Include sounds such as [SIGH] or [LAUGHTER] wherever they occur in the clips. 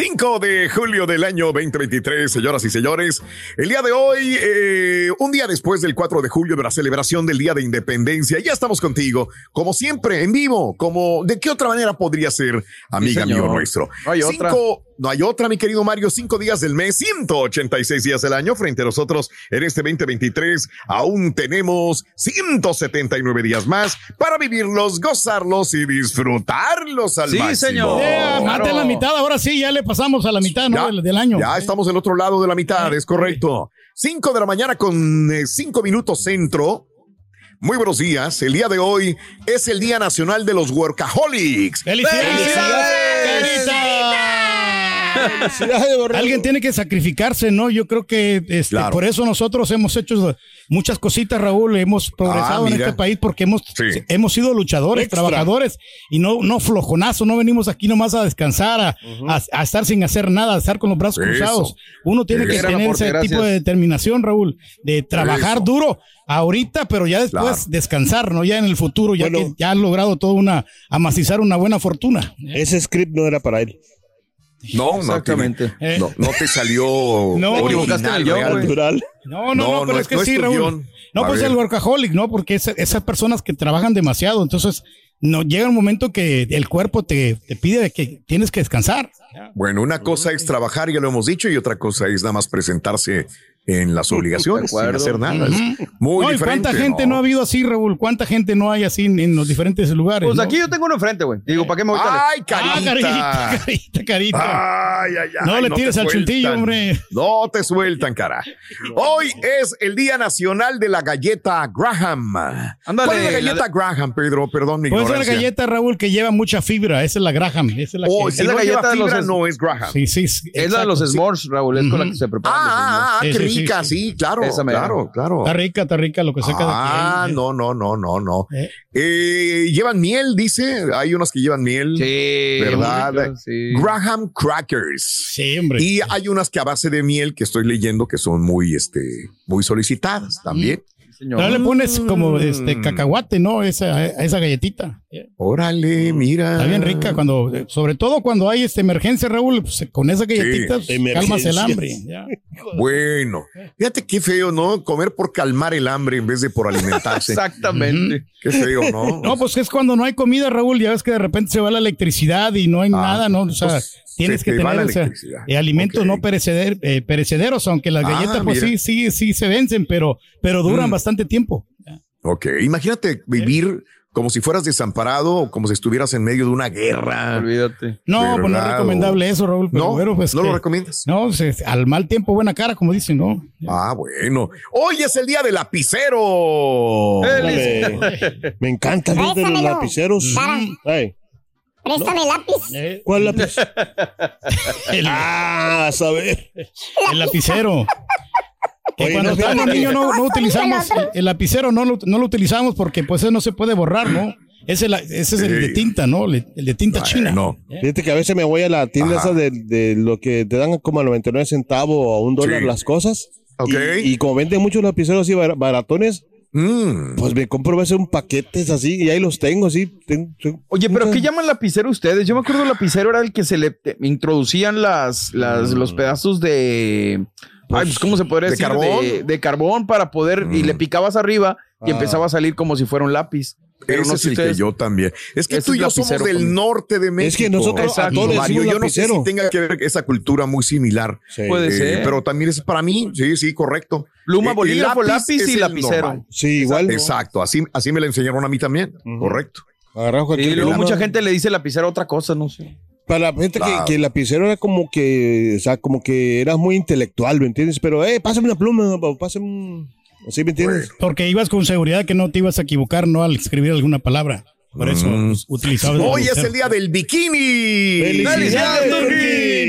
5 de julio del año 2023, señoras y señores. El día de hoy, eh, un día después del 4 de julio de la celebración del Día de Independencia, ya estamos contigo, como siempre, en vivo, como de qué otra manera podría ser, amiga señor. mío nuestro. No hay otra. Cinco- no hay otra, mi querido Mario. Cinco días del mes, 186 días del año. Frente a nosotros en este 2023, aún tenemos 179 días más para vivirlos, gozarlos y disfrutarlos al Sí, máximo. señor. Yeah, mate la mitad, ahora sí, ya le pasamos a la mitad ¿no? Ya, del, del año. Ya estamos del otro lado de la mitad, es correcto. Cinco de la mañana con eh, cinco minutos centro. Muy buenos días. El día de hoy es el Día Nacional de los Workaholics. [LAUGHS] Alguien tiene que sacrificarse, ¿no? Yo creo que este, Claro. por eso nosotros hemos hecho muchas cositas, Raúl. Hemos progresado Ah, en mira. este país porque hemos, Sí. hemos sido luchadores, Extra. trabajadores y no, no flojonazos. No venimos aquí nomás a descansar, a, a- a estar sin hacer nada, a estar con los brazos Eso. cruzados. Uno tiene que tener ese gracias. tipo de determinación, Raúl, de trabajar Eso. duro ahorita, pero ya después Claro. descansar, ¿no? Ya en el futuro, ya Bueno. que ya han logrado toda una, amacizar una buena fortuna. Ese script no era para él. No, no, Exactamente. tiene- no, no te salió [LAUGHS] No, original, real. güey. Natural. No, no, no, pero no es que no sí, Raúl. guion. No, A pues ver. el workaholic, ¿no? Porque es- esas personas que trabajan demasiado, entonces no llega un momento que el cuerpo te, te pide que tienes que descansar. Bueno, una cosa es trabajar, ya lo hemos dicho, y otra cosa es nada más presentarse en las obligaciones sin hacer nada. Es muy No, ¿y diferente. ¿Cuánta gente no. ha habido así, Raúl? ¿Cuánta gente no hay así en, en los diferentes lugares? Pues no? aquí yo tengo uno enfrente, güey. Digo, ¿para qué me voy lejos? ¡Ay, Ah, carita! carita, [LAUGHS] carita, carita. Ay, ay, ay, No le tires al chuntillo, hombre. No te sueltan, cara. Hoy es el Día Nacional de la Galleta Graham. Ándale, ¿Cuál es la la galleta de- Graham, Pedro? Perdón, mi Puede ser la galleta, Raúl, que lleva mucha fibra. Esa es la Graham. Esa es la Oh, que... si Es la no galleta lleva de los fibra, es- no es Graham. Sí, sí. Es la de los s'mores, Raúl. Es con la que se preparan Ah, ah, ah, Sí, sí, sí, rica, sí. sí, claro, claro, claro. Está rica, está rica lo que saca Ah, de aquí. ¿eh? no, no, no, no, no. Eh. Eh, llevan miel, dice. Hay unas que llevan miel. Sí. ¿Verdad? rico, Sí. Graham Crackers. Sí, hombre. Y hay unas que a base de miel que estoy leyendo que son muy, este, muy solicitadas también. señor. Pero le pones como este Mm. cacahuate, ¿no? Esa, a esa galletita. Órale, mira. Está bien rica cuando, sobre todo cuando hay esta emergencia, Raúl, pues, con esa galletita pues, calmas el hambre. ya. Bueno, fíjate qué feo, ¿no? Comer por calmar el hambre en vez de por alimentarse. [LAUGHS] Exactamente. Qué feo, ¿no? [LAUGHS] No, pues es cuando no hay comida, Raúl, ya ves que de repente se va la electricidad y no hay nada, ¿no? O sea, pues, tienes se que tener o sea, eh, alimentos no pereceder- eh, perecederos, aunque las Ah, galletas pues mira. sí, sí, sí se vencen, pero, pero duran Mm. bastante tiempo. Ok, imagínate vivir como si fueras desamparado o como si estuvieras en medio de una guerra. Olvídate. No, pues no es ¿Verdad? recomendable eso, Raúl. Pero No, bueno, pues no lo recomiendas. No, se- al mal tiempo, buena cara, como dicen, ¿no? Ah, bueno. Hoy es el día del lapicero. [LAUGHS] Me encanta el día de los lapiceros. Para. Ay, Préstame lápiz. ¿Cuál lápiz? [LAUGHS] El, ah, a saber. el lapicero. Que Oye, cuando no, estábamos niños no, no utilizamos el lapicero, no lo, no lo utilizamos porque pues eso no se puede borrar, ¿no? Ese, la- ese es el de Sí. tinta, ¿no? El, el de tinta china. No. Fíjate que a veces me voy a la tienda Ajá. esa de, de lo que te dan como a 99 centavos o a un dólar Sí. las cosas. Ok. Y, y como venden muchos lapiceros así bar- baratones, Mm. pues me compro a veces un paquetes así y ahí los tengo así. Ten- ten- Oye, pero muchas- ¿qué llaman lapicero ustedes? Yo me acuerdo el lapicero era el que se le introducían las, las, los pedazos de. Ay, pues, ¿cómo se podría ¿de decir? carbón? De, de carbón para poder. Y le picabas arriba y Ah. empezaba a salir como si fuera un lápiz. Pero Ese no es el que yo también. Es que Ese tú y es yo somos del conmigo. norte de México. Es que nosotros a todos Mario, yo no sé si tenga que ver esa cultura muy similar. Sí. Puede Eh, ser. pero también es para mí, sí, sí, correcto. Pluma, Eh, bolígrafo, lápiz y lapicero. normal. Sí, igual. Exacto, así, así me la enseñaron a mí también. Ujú. Correcto. Agarraba Y luego mucha gente le dice lapicero otra cosa, no sé. Para la gente Claro. que, que el lapicero era como que, o sea, como que eras muy intelectual, ¿me entiendes? Pero, eh, pásame una pluma, pásame un... ¿Sí me entiendes? Porque ibas con seguridad que no te ibas a equivocar, ¿no? Al escribir alguna palabra. Por eso Mm. pues, utilizabas. Hoy es el día del bikini. ¡Felicidades!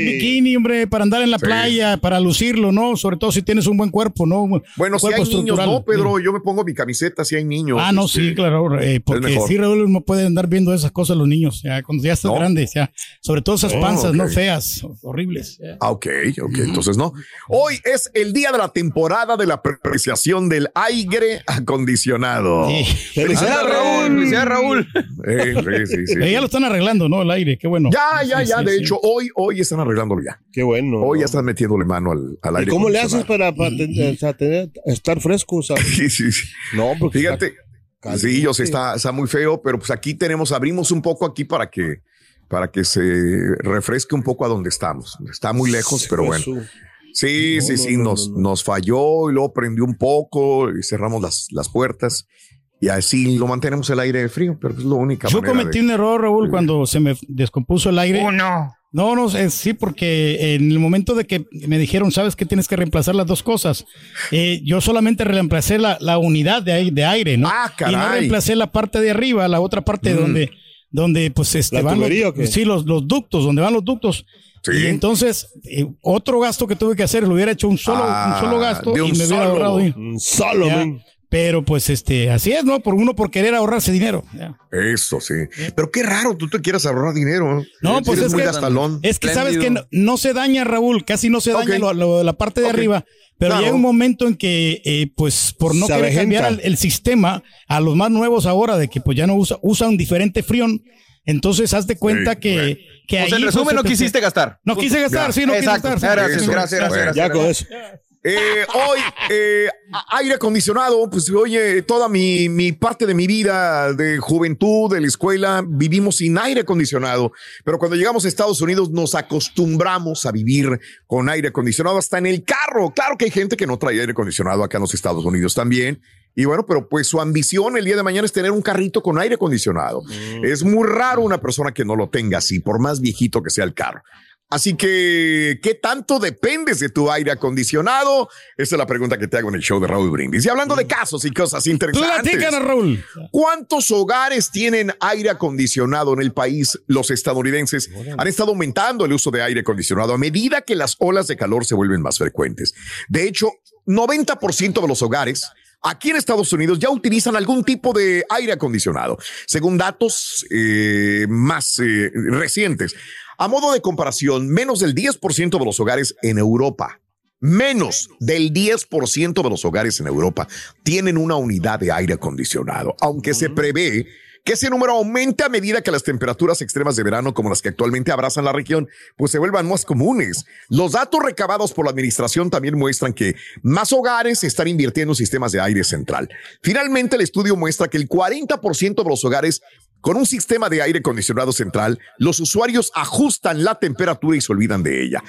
Bikini, hombre, para andar en la Sí. playa, para lucirlo, ¿no? Sobre todo si tienes un buen cuerpo, ¿no? Bueno, si hay niños, no, Pedro, yo me pongo mi camiseta si hay niños. Ah, no, este, sí, claro, eh, porque sí, Raúl, no pueden andar viendo esas cosas los niños, ya, cuando ya estás No. grande, ya, sobre todo esas Oh, panzas. ¿no? Feas, horribles. ya. Ah, ok, ok, entonces no. Hoy es el día de la temporada de la apreciación del aire acondicionado. Sí. ¡Felicidades, Raúl, felicidades, Raúl. Eh, sí, sí, sí. Pero ya lo están arreglando, ¿no? El aire, qué bueno. Ya, ya, Sí, ya. sí, de sí. hecho, hoy, hoy están arreglándolo ya. Qué bueno. Hoy ¿no? ya están metiéndole mano al, al ¿Y aire. cómo le haces para, para ten- o sea, tener, estar fresco? O sea, [LAUGHS] Sí, sí, sí. no, porque Fíjate. está Sí, yo sé, caliente. está, está muy feo, pero pues aquí tenemos, abrimos un poco aquí para que, para que se refresque un poco a donde estamos. Está muy lejos, pero bueno. Sí, No, sí, no, sí, no, nos, no, no. nos falló y luego prendió un poco y cerramos las, las puertas y así lo mantenemos el aire frío, pero es la única Yo cometí de- un error, Raúl, cuando se me descompuso el aire. no. No, no, eh, sí, porque en el momento de que me dijeron, sabes que tienes que reemplazar las dos cosas, eh, yo solamente reemplacé la, la unidad de, de aire, ¿no? Ah, y no caray. reemplacé la parte de arriba, la otra parte Mm. donde, donde pues este, ¿La van tubería los, o qué? sí, los, los ductos, donde van los ductos. Sí. Y entonces, eh, otro gasto que tuve que hacer, lo hubiera hecho un solo, Ah, un solo gasto de y un me hubiera ahorrado. Mm, Solo. Pero pues este, así es, ¿no? Por uno por querer ahorrarse dinero. Eso sí. Pero qué raro, tú te quieras ahorrar dinero. No, pues es muy que- gastalón. Es que sabes que no, no se daña, Raúl, casi no se daña Ok. lo, lo de la parte de arriba, pero Claro. llega un momento en que, eh, pues, por no Se querer avejenta. cambiar el, el sistema a los más nuevos ahora, de que pues ya no usa, usan diferente frión, entonces haz de cuenta Sí, que, que O ahí sea, en resumen, no quisiste gastar. No quise gastar, Ya. sí, no Exacto. quise gastar. Gracias, Sí, gracias, gracias, Bueno. Ya con eso. Eh, hoy, eh, aire acondicionado, pues oye, toda mi, mi parte de mi vida de juventud, de la escuela, vivimos sin aire acondicionado, pero cuando llegamos a Estados Unidos nos acostumbramos a vivir con aire acondicionado hasta en el carro. Claro que hay gente que no trae aire acondicionado acá en los Estados Unidos también. Y bueno, pero pues su ambición el día de mañana es tener un carrito con aire acondicionado. Es muy raro una persona que no lo tenga así, por más viejito que sea el carro. Así que, ¿qué tanto dependes de tu aire acondicionado? Esa es la pregunta que te hago en el show de Raúl Brindis. Y hablando de casos y cosas interesantes. Platícanos, Raúl. ¿Cuántos hogares tienen aire acondicionado en el país? Los estadounidenses han estado aumentando el uso de aire acondicionado a medida que las olas de calor se vuelven más frecuentes. De hecho, 90% de los hogares aquí en Estados Unidos ya utilizan algún tipo de aire acondicionado, según datos eh, más eh, recientes. A modo de comparación, menos del 10% de los hogares en Europa Menos del 10% de los hogares en Europa tienen una unidad de aire acondicionado, aunque se prevé que ese número aumente a medida que las temperaturas extremas de verano, como las que actualmente abrazan la región, pues se vuelvan más comunes. Los datos recabados por la administración también muestran que más hogares están invirtiendo en sistemas de aire central. Finalmente, el estudio muestra que el 40% de los hogares con un sistema de aire acondicionado central, los usuarios ajustan la temperatura y se olvidan de ella.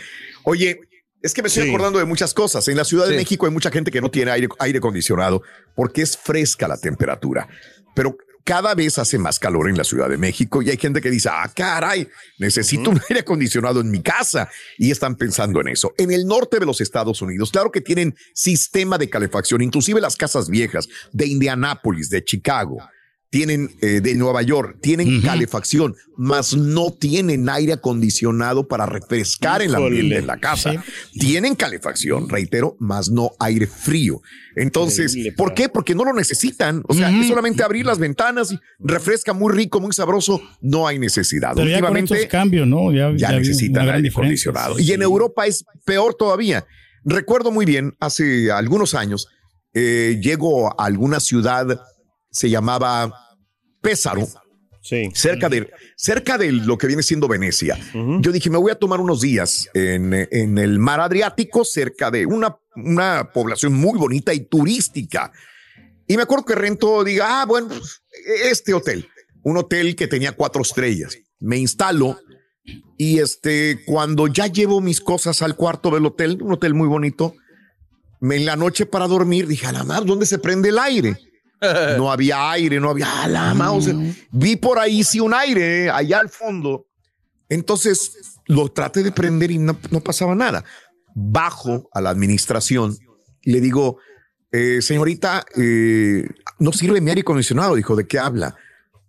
Oye, es que me estoy Sí. acordando de muchas cosas. En la Ciudad de. México hay mucha gente que no tiene aire, aire acondicionado porque es fresca la temperatura. Pero cada vez hace más calor en la Ciudad de México y hay gente que dice, ah, caray, necesito un aire acondicionado en mi casa. Y están pensando en eso. En el norte de los Estados Unidos, claro que tienen sistema de calefacción, inclusive las casas viejas de Indianápolis, de Chicago. Tienen eh, de Nueva York, tienen calefacción, mas no tienen aire acondicionado para refrescar el ambiente en la casa. Tienen calefacción, reitero, mas no aire frío. Entonces, Increíble, ¿por qué? Porque no lo necesitan. O sea, es solamente abrir las ventanas y refresca muy rico, muy sabroso. No hay necesidad. Pero ya con Últimamente cambios, ¿no? Ya, necesitan aire acondicionado. Sí, Y en. Europa es peor todavía. Recuerdo muy bien, hace algunos años, eh, llego a alguna ciudad, se llamaba Pésaro, Sí. cerca de, cerca de lo que viene siendo Venecia. Yo dije, me voy a tomar unos días en, en el mar Adriático, cerca de una, una población muy bonita y turística. Y me acuerdo que rento, diga, ah, bueno, este hotel, un hotel que tenía cuatro estrellas. Me instalo y este, cuando ya llevo mis cosas al cuarto del hotel, un hotel muy bonito, me en la noche para dormir dije, a la mar, ¿dónde se prende el aire? No había aire, no había a la mouse. Vi por ahí sí un aire, eh, allá al fondo. Entonces lo traté de prender y no, no pasaba nada. Bajo a la administración y le digo, eh, señorita, eh, no sirve mi aire acondicionado. Dijo, ¿de qué habla?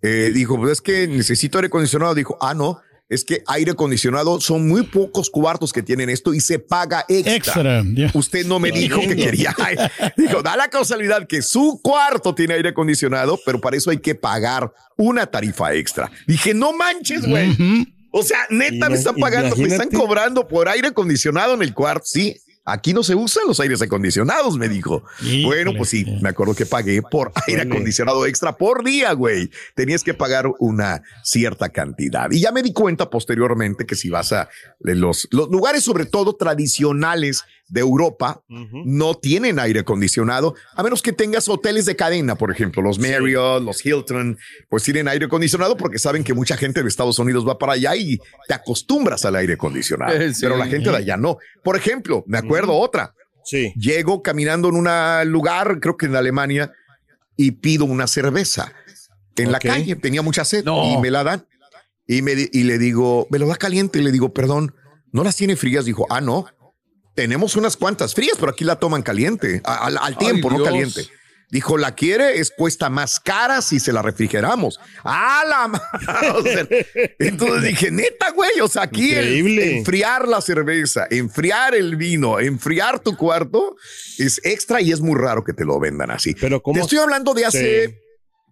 Eh, dijo, pues es que necesito aire acondicionado. Dijo, ah, no, es que aire acondicionado son muy pocos cuartos que tienen esto y se paga extra. Extra. Usted no me dijo que quería. [LAUGHS] Dijo, da la causalidad que su cuarto tiene aire acondicionado, pero para eso hay que pagar una tarifa extra. Dije, no manches, güey. O sea, neta me están pagando, me están cobrando por aire acondicionado en el cuarto. Sí, aquí no se usan los aires acondicionados, me dijo. Híjole. Bueno, pues sí, me acuerdo que pagué por aire acondicionado extra por día, güey. Tenías que pagar una cierta cantidad. Y ya me di cuenta posteriormente que si vas a los, los lugares, sobre todo tradicionales de Europa, no tienen aire acondicionado, a menos que tengas hoteles de cadena, por ejemplo, los Marriott, los Hilton, pues tienen aire acondicionado porque saben que mucha gente de Estados Unidos va para allá y te acostumbras al aire acondicionado. Eh, sí. Pero la gente de allá no. Por ejemplo, me acuerdo otra. Sí. Llego caminando en un lugar, creo que en Alemania, y pido una cerveza en la calle. Tenía mucha sed No. y me la dan. Y, me, y le digo, me lo da caliente. Y le digo, perdón, ¿no las tiene frías? Dijo, ah, no. Tenemos unas cuantas frías, pero aquí la toman caliente, a- al, al tiempo, no Dios. caliente. Dijo, la quiere, es cuesta más cara si se la refrigeramos. ¡Ah, la madre! [LAUGHS] Entonces dije, neta, güey, o sea, aquí el- enfriar la cerveza, enfriar el vino, enfriar tu cuarto es extra y es muy raro que te lo vendan así. Pero ¿cómo? Te estoy hablando de hace Sí.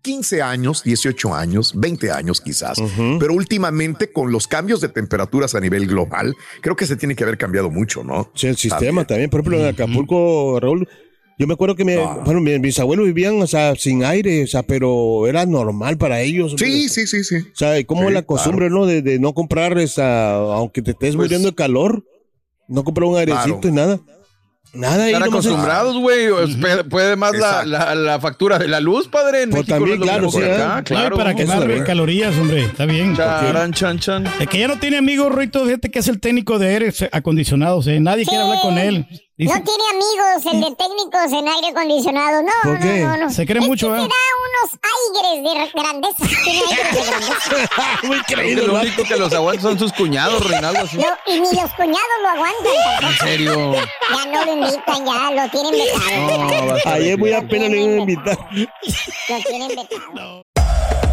15 años, 18 años, 20 años quizás, pero últimamente con los cambios de temperaturas a nivel global, creo que se tiene que haber cambiado mucho, ¿no? Sí, el sistema también. Por ejemplo, en Acapulco, Raúl, yo me acuerdo que me- bueno, mi- mis abuelos vivían, o sea, sin aire, o sea, pero era normal para ellos. Sí, sí, sí, sí. O sea, y como Sí, la costumbre, ¿no? De, de no comprar, esa, aunque te estés Pues- muriendo de calor, no comprar un airecito Claro. y nada. Nada ahí. Están acostumbrados, güey. o Puede, puede más la, la, la factura de la luz, padre. En Pues México también, no claro, sí, que ¿eh? acá, claro. para quemar Eso, calorías, hombre, está bien. Charan, chan, chan. El que ya no tiene amigos, Rito, fíjate que es el técnico de aires acondicionados, ¿eh? Nadie quiere hablar con él. Dice- No tiene amigos el de técnicos en aire acondicionado. No, ¿Por qué? no, no, no. Se cree Es mucho, que ¿eh? te da unos aires de grandeza. [LAUGHS] Tiene aires de grandeza. Muy creído, lo único que los aguantan son sus cuñados, Reinaldo. así. No, y ni los cuñados lo aguantan. En serio. Ya no lo invitan, ya lo tienen vetado. No, Ayer muy apenas le iba a invitar. Lo tienen vetado.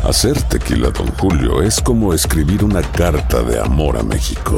Hacer tequila, Don Julio, es como escribir una carta de amor a México.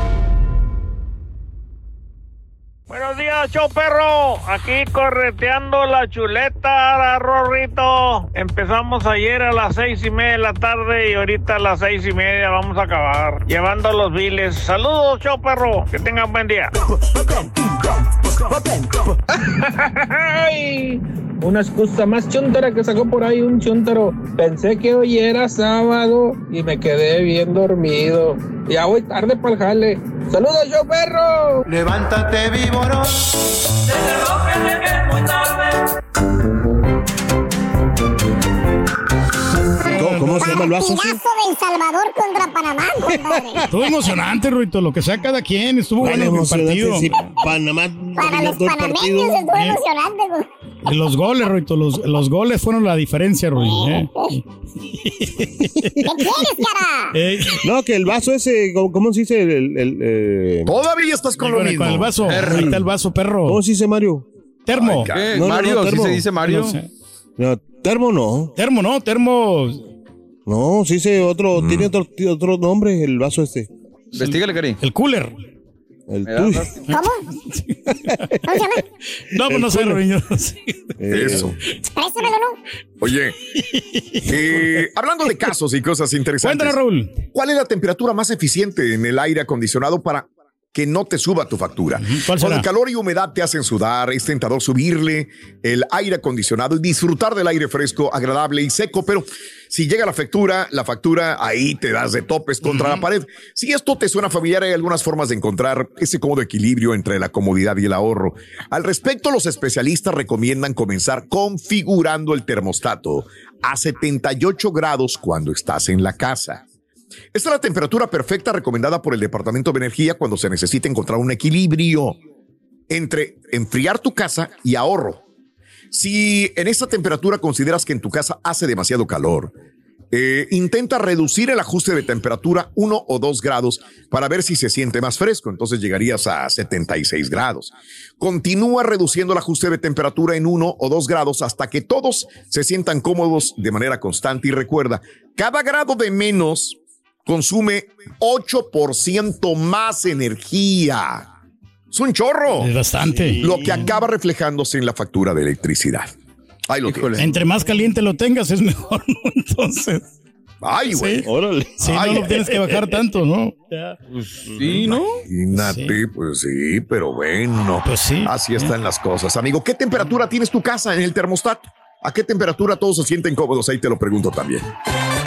Buenos días, show perro. Aquí correteando la chuleta, Rorrito. Empezamos ayer a las seis y media de la tarde y ahorita a las seis y media vamos a acabar llevando los biles. Saludos, show perro. Que tengan buen día. [LAUGHS] [LAUGHS] Una excusa más chuntara que sacó por ahí un chuntaro. Pensé que hoy era sábado y me quedé bien dormido. Ya voy tarde para el jale. ¡Saludos, yo perro! Levántate, víboro. ¿Cómo, cómo se llama el vaso? ese? Partidazo del Salvador contra Panamá, compadre. Estuvo emocionante, Ruito, lo que sea cada quien. Estuvo Bueno, bueno el partido. sí, Panamá Para los el panameños estuvo Eh. emocionante. güey. Y Los goles, Ruito, los, los goles fueron la diferencia, Ruito. ¿eh? ¿Qué quieres, cara? Eh, No, que el vaso ese, ¿cómo, cómo se dice? El, el- el, eh, Todavía estás con lo con, el- mismo. con el vaso. Ahí está el vaso, perro. ¿Cómo se dice Mario? Termo. ¿Qué? No, no, Mario, no, ¿sí termo. se dice Mario? No sé. No, termo no. Termo, ¿no? Termo. No, sí dice otro, tiene otro, otro nombre el vaso este. Investígale, Cari. El cooler. El tuyo. ¿Cómo? [LAUGHS] No, pues no sé. Sí. Eh, Eso. Préstamelo, ¿no? Oye, eh, hablando de casos y cosas interesantes. Cuéntanos, Raúl. ¿Cuál es la temperatura más eficiente en el aire acondicionado para que no te suba tu factura? ¿Cuál Cuando el calor y humedad te hacen sudar, es tentador subirle el aire acondicionado y disfrutar del aire fresco, agradable y seco, pero si llega la factura, la factura ahí te das de topes contra la pared. Si esto te suena familiar, hay algunas formas de encontrar ese cómodo equilibrio entre la comodidad y el ahorro. Al respecto, los especialistas recomiendan comenzar configurando el termostato a 78 grados cuando estás en la casa. Esta es la temperatura perfecta recomendada por el Departamento de Energía cuando se necesita encontrar un equilibrio entre enfriar tu casa y ahorro. Si en esta temperatura consideras que en tu casa hace demasiado calor, eh, intenta reducir el ajuste de temperatura uno o dos grados para ver si se siente más fresco. Entonces llegarías a 76 grados. Continúa reduciendo el ajuste de temperatura en uno o dos grados hasta que todos se sientan cómodos de manera constante. Y recuerda, cada grado de menos consume 8% más energía. Es un chorro. Es bastante. Lo que acaba reflejándose en la factura de electricidad. Ahí lo tienes. Entre más caliente lo tengas, es mejor, [LAUGHS] ¿no? Entonces. Ay, güey. Sí. Órale. Sí, Ay. no lo tienes que bajar tanto, ¿no? Sí, ¿no? Imagínate, pues sí, pero bueno. Pues sí. Así están las cosas. Amigo, ¿qué temperatura tienes tu casa en el termostato? ¿A qué temperatura todos se sienten cómodos? Ahí te lo pregunto también.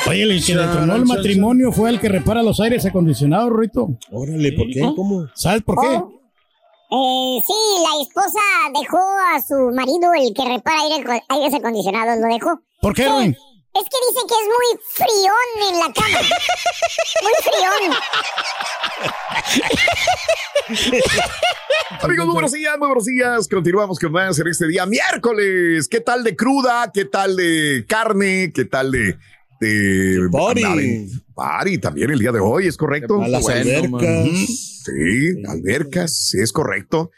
Oye, el que detonó el matrimonio fue el que repara los aires acondicionados, Ruito. Órale, ¿por qué? ¿Cómo? ¿Sabes por qué? Eh, sí, la esposa dejó a su marido, el que repara aire, aires acondicionados, lo dejó. ¿Por qué, Ruin? Es que dice que es muy frión en la cama. Muy frión. [LAUGHS] Amigos, muy buenos días, muy buenos días. Continuamos con más en este día miércoles. ¿Qué tal de cruda? ¿Qué tal de carne? ¿Qué tal de... de Party. Party también el día de hoy, ¿es correcto? A las Bueno, albercas. Sí, albercas, sí, es correcto.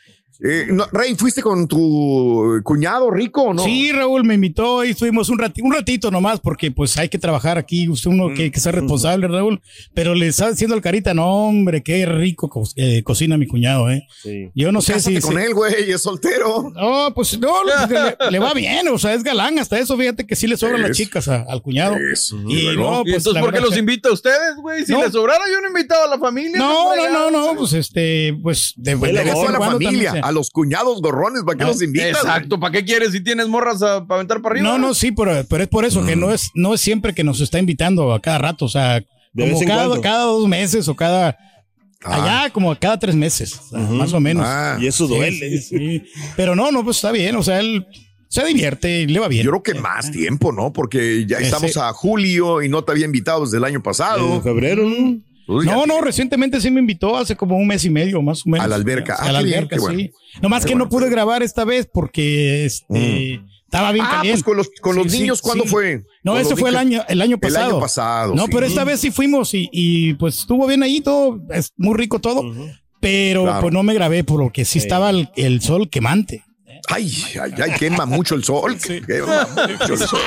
Eh, no, Rey, ¿fuiste con tu cuñado rico o no? Sí, Raúl me invitó y estuvimos un ratito, un ratito nomás, porque pues hay que trabajar aquí, usted uno que, que ser responsable, Raúl. Pero le estaba diciendo al carita, no, hombre, qué rico co- eh, cocina mi cuñado, eh. Sí. Yo no sé si. con él, güey, es soltero. No, pues no, [LAUGHS] le, le va bien, o sea, es galán, hasta eso, fíjate que sí le sobran las Es. chicas a- al cuñado. Eso. Y no, ¿Y pues entonces por qué los que- invita a ustedes, güey? Si No. les sobrara, yo no invitaba a la familia. No, no, no, fregados, no, pues este, pues de, de le a la familia, a los cuñados gorrones, ¿para qué Ah, los invitas? Exacto, ¿para qué quieres si tienes morras a- para aventar para arriba? No, no, sí, pero, pero es por eso que no es, no es siempre que nos está invitando a cada rato, o sea, De como vez en cada, cuando. cada dos meses o cada Allá como cada tres meses, más o menos. Ah. Y eso Sí, duele. sí, sí. Pero no, no, pues está bien. O sea, él se divierte y le va bien. Yo creo que más tiempo, ¿no? Porque ya Ese- estamos a julio y no te había invitado desde el año pasado. En febrero, ¿no? No, no, recientemente sí me invitó hace como un mes y medio, más o menos. A la alberca. Ah, a la qué bien, alberca, qué bueno. sí. Nomás que bueno, no pude grabar esta vez porque este estaba bien Ah, caliente. pues con los, con Sí, los sí, niños, ¿cuándo sí. fue? No, ese fue el año, el año El pasado. año pasado, No, sí. pero esta vez sí fuimos y, y, pues estuvo bien ahí todo, es muy rico todo. Pero Claro. pues no me grabé porque sí estaba el, el sol quemante. Ay, ay, ay, quema mucho el sol. Quema mucho el sol.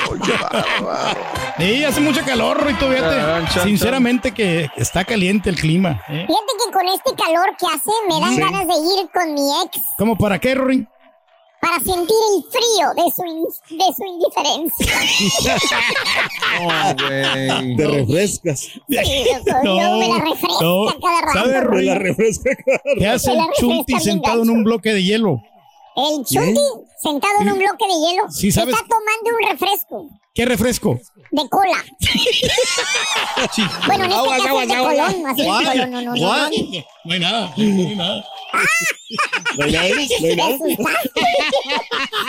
Sí, hace mucho calor, Rito, fíjate. Sinceramente que está caliente el clima. ¿eh? Fíjate que con este calor que hace me dan Sí. ganas de ir con mi ex ¿Cómo para qué, Rory? para sentir el frío de su, in- de su indiferencia. [LAUGHS] No, güey. Te refrescas. Sí, loco, luego me la refresca no. cada rato. ¿Sabe, Te Rory? la refresca. ¿Qué hace el chunti sentado en un bloque de hielo? El chunti sentado en un bloque de hielo Sí, ¿sabes? está tomando un refresco ¿Qué refresco? de cola. [LAUGHS] Bueno, en este Aguas, caso aguas, es de aguas, colón, así de colón, no, no, no, no. No hay nada, no hay nada. No hay nada, no hay nada.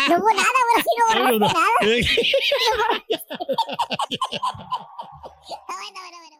No hubo nada, ahora sí no borraste nada. Eh, [LAUGHS] [LAUGHS] Está bueno, bueno, bueno.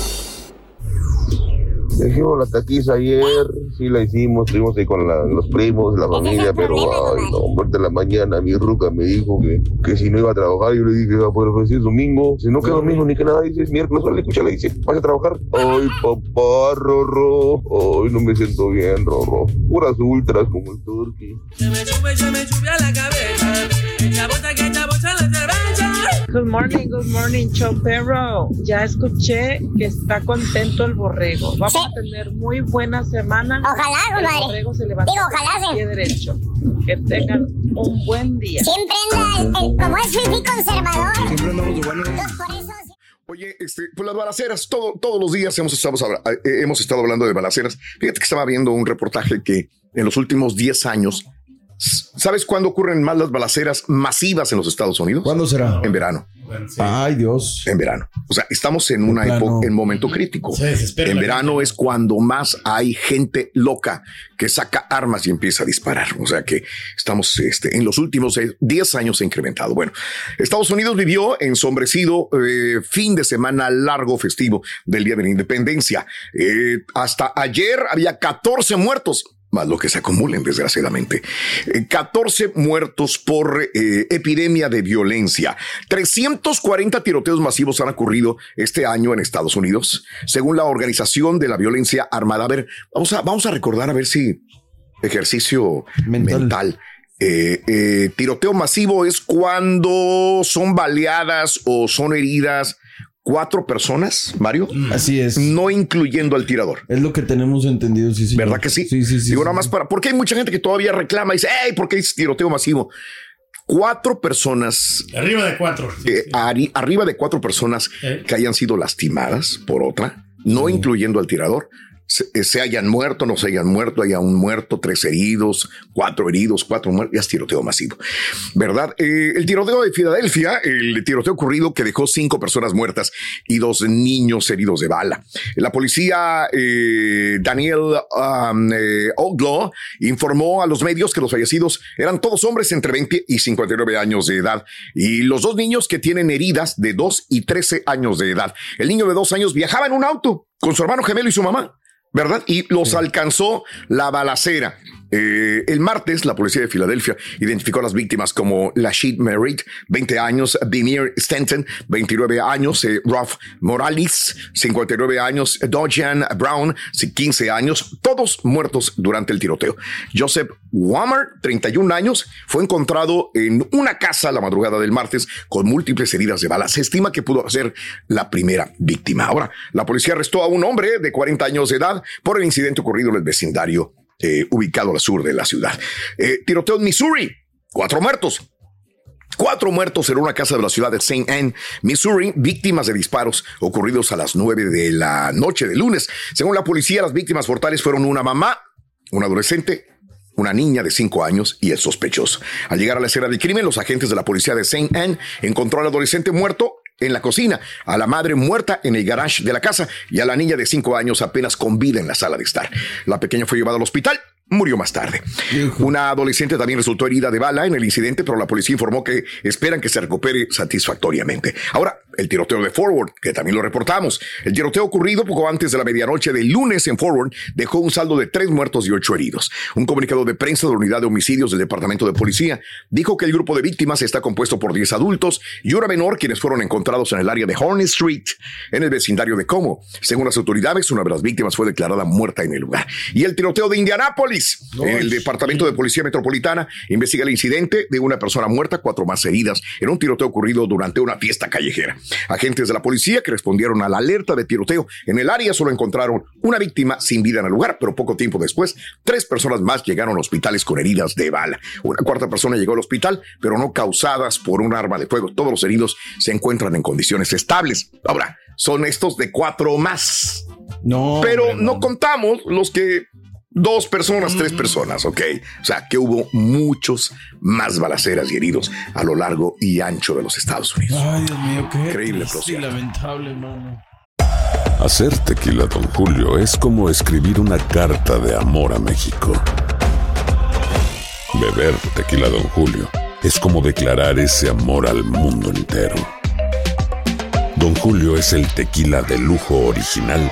Hicimos la taquiza ayer, sí la hicimos, estuvimos ahí con la- los primos, la familia, pero ay, no, ahorita en la mañana mi ruca me dijo que, que si no iba a trabajar, yo le dije, ah, pues pues, es domingo, si no que domingo ni que nada, dice, es miércoles, le escucha, le dice, ¿vas a trabajar? Ay, papá, Rorro, ay, no me siento bien, Rorro, puras ultras como el turqui. Good morning, good morning, Chopero. Ya escuché que está contento el borrego. Vamos a tener muy buena semana. Ojalá, El compadre. borrego se levanta Digo, ojalá se- pie derecho. Que tengan un buen día. Siempre anda, el- el- como es fifí conservador. Siempre andamos de buena. Por eso Oye, este, pues las balaceras, todo, todos los días hemos estado, habla- eh, hemos estado hablando de balaceras. Fíjate que estaba viendo un reportaje que en los últimos 10 años, ¿sabes cuándo ocurren más las balaceras masivas en los Estados Unidos? ¿Cuándo será? En verano. Ay, Dios. En verano. O sea, estamos en una época, en momento crítico. En verano es cuando más hay gente loca que saca armas y empieza a disparar. O sea que estamos este, en los últimos eh, 10 años se ha incrementado. Bueno, Estados Unidos vivió ensombrecido eh, fin de semana largo festivo del Día de la Independencia. Eh, hasta ayer había 14 muertos más lo que se acumulen, desgraciadamente. Eh, 14 muertos por eh, epidemia de violencia. 340 tiroteos masivos han ocurrido este año en Estados Unidos, según la Organización de la Violencia Armada. A ver, vamos a, vamos a recordar a ver si ejercicio mental. Eh, eh, tiroteo masivo es cuando son baleadas o son heridas cuatro personas, Mario. Así es. No incluyendo al tirador. Es lo que tenemos entendido, sí, sí. ¿Verdad que sí? Sí, sí, sí. Digo, sí, nada más para. Porque hay mucha gente que todavía reclama y dice, hey, ¿por qué es tiroteo masivo? Cuatro personas. Arriba de cuatro. eh, arri- arriba de cuatro personas Eh. que hayan sido lastimadas por otra, no incluyendo al tirador. Se, eh, se hayan muerto, no se hayan muerto, haya un muerto, tres heridos, cuatro heridos, cuatro muertos, ya es tiroteo masivo. ¿Verdad? Eh, el tiroteo de Filadelfia, el tiroteo ocurrido que dejó cinco personas muertas y dos niños heridos de bala. La policía, eh, Daniel um, informó a los medios que los fallecidos eran todos hombres entre 20 y 59 años de edad y los dos niños que tienen heridas de 2 y 13 años de edad. El niño de dos años viajaba en un auto con su hermano gemelo y su mamá. ¿verdad? Y los alcanzó la balacera. Eh, el martes, la policía de Filadelfia identificó a las víctimas como Lashid Merritt, 20 años, Bimir Stanton, 29 años, eh, Ralph Morales, 59 años, Dojan Brown, 15 años, todos muertos durante el tiroteo. Joseph Wammer, 31 años, fue encontrado en una casa la madrugada del martes con múltiples heridas de bala. Se estima que pudo ser la primera víctima. Ahora, la policía arrestó a un hombre de 40 años de edad por el incidente ocurrido en el vecindario eh, ubicado al sur de la ciudad. Eh, tiroteo en Missouri, cuatro muertos. Cuatro muertos en una casa de la ciudad de St. Anne, Missouri, víctimas de disparos ocurridos a las nueve de la noche de lunes. Según la policía, las víctimas mortales fueron una mamá, un adolescente, una niña de 5 años y el sospechoso. Al llegar a la escena del crimen, los agentes de la policía de St. Anne encontró al adolescente muerto en la cocina, a la madre muerta en el garage de la casa y a la niña de 5 años apenas con vida en la sala de estar. La pequeña fue llevada al hospital murió más tarde. Una adolescente también resultó herida de bala en el incidente, pero la policía informó que esperan que se recupere satisfactoriamente. Ahora, el tiroteo de Forward, que también lo reportamos. El tiroteo ocurrido poco antes de la medianoche del lunes en Forward dejó un saldo de tres muertos y ocho heridos. Un comunicado de prensa de la unidad de homicidios del Departamento de Policía dijo que el grupo de víctimas está compuesto por 10 adultos y una menor quienes fueron encontrados en el área de Hornet Street, en el vecindario de Como. Según las autoridades, una de las víctimas fue declarada muerta en el lugar. Y el tiroteo de Indianápolis el Departamento de Policía Metropolitana investiga el incidente de una persona muerta, cuatro más heridas, en un tiroteo ocurrido durante una fiesta callejera. Agentes de la policía que respondieron a la alerta de tiroteo en el área solo encontraron una víctima sin vida en el lugar, pero poco tiempo después, tres personas más llegaron a hospitales con heridas de bala. Una cuarta persona llegó al hospital, pero no causadas por un arma de fuego. Todos los heridos se encuentran en condiciones estables. Ahora, son estos de cuatro más. No. Pero no contamos los que Dos personas, tres personas, ok. O sea, que hubo muchos más balaceras y heridos a lo largo y ancho de los Estados Unidos. Ay, Dios mío, qué Increíble, y lamentable, mano. Hacer tequila, Don Julio, es como escribir una carta de amor a México. Beber tequila, Don Julio, es como declarar ese amor al mundo entero. Don Julio es el tequila de lujo original,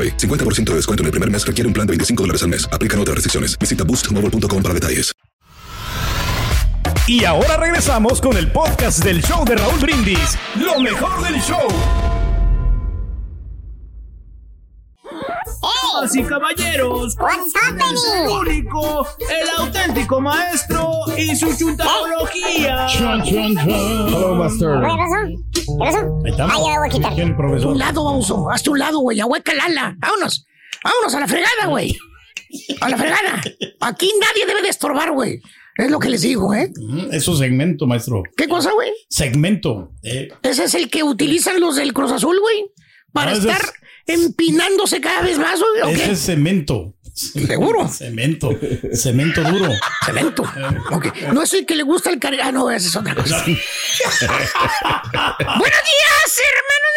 AroPay. 50% de descuento en el primer mes requiere un plan de 25 dólares al mes. Aplican otras restricciones. Visita boostmobile.com para detalles. Y ahora regresamos con el podcast del show de Raúl Brindis. Lo mejor del show. Damas y caballeros, el único, el auténtico maestro y su chuntarología. Hello, Master. ¿Qué pasó? Ahí estamos. Ah, ya voy a quitar. Aquí el profesor. un lado, baboso. Hazte un lado, güey. Ahueca el ala. Vámonos. Vámonos a la fregada, güey. A la fregada. Aquí nadie debe de estorbar, güey. Es lo que les digo, ¿eh? Eso es segmento, maestro. ¿Qué cosa, güey? Segmento. Eh, Ese es el que utilizan los del Cruz Azul, güey. Para Ah, estar empinándose cada vez más, güey. ¿o ese es cemento. ¿Seguro? Cemento. Cemento duro. Cemento. Ok. No es el que le gusta el cari... Ah, no, esa es otra cosa. Buenos días, hermanos.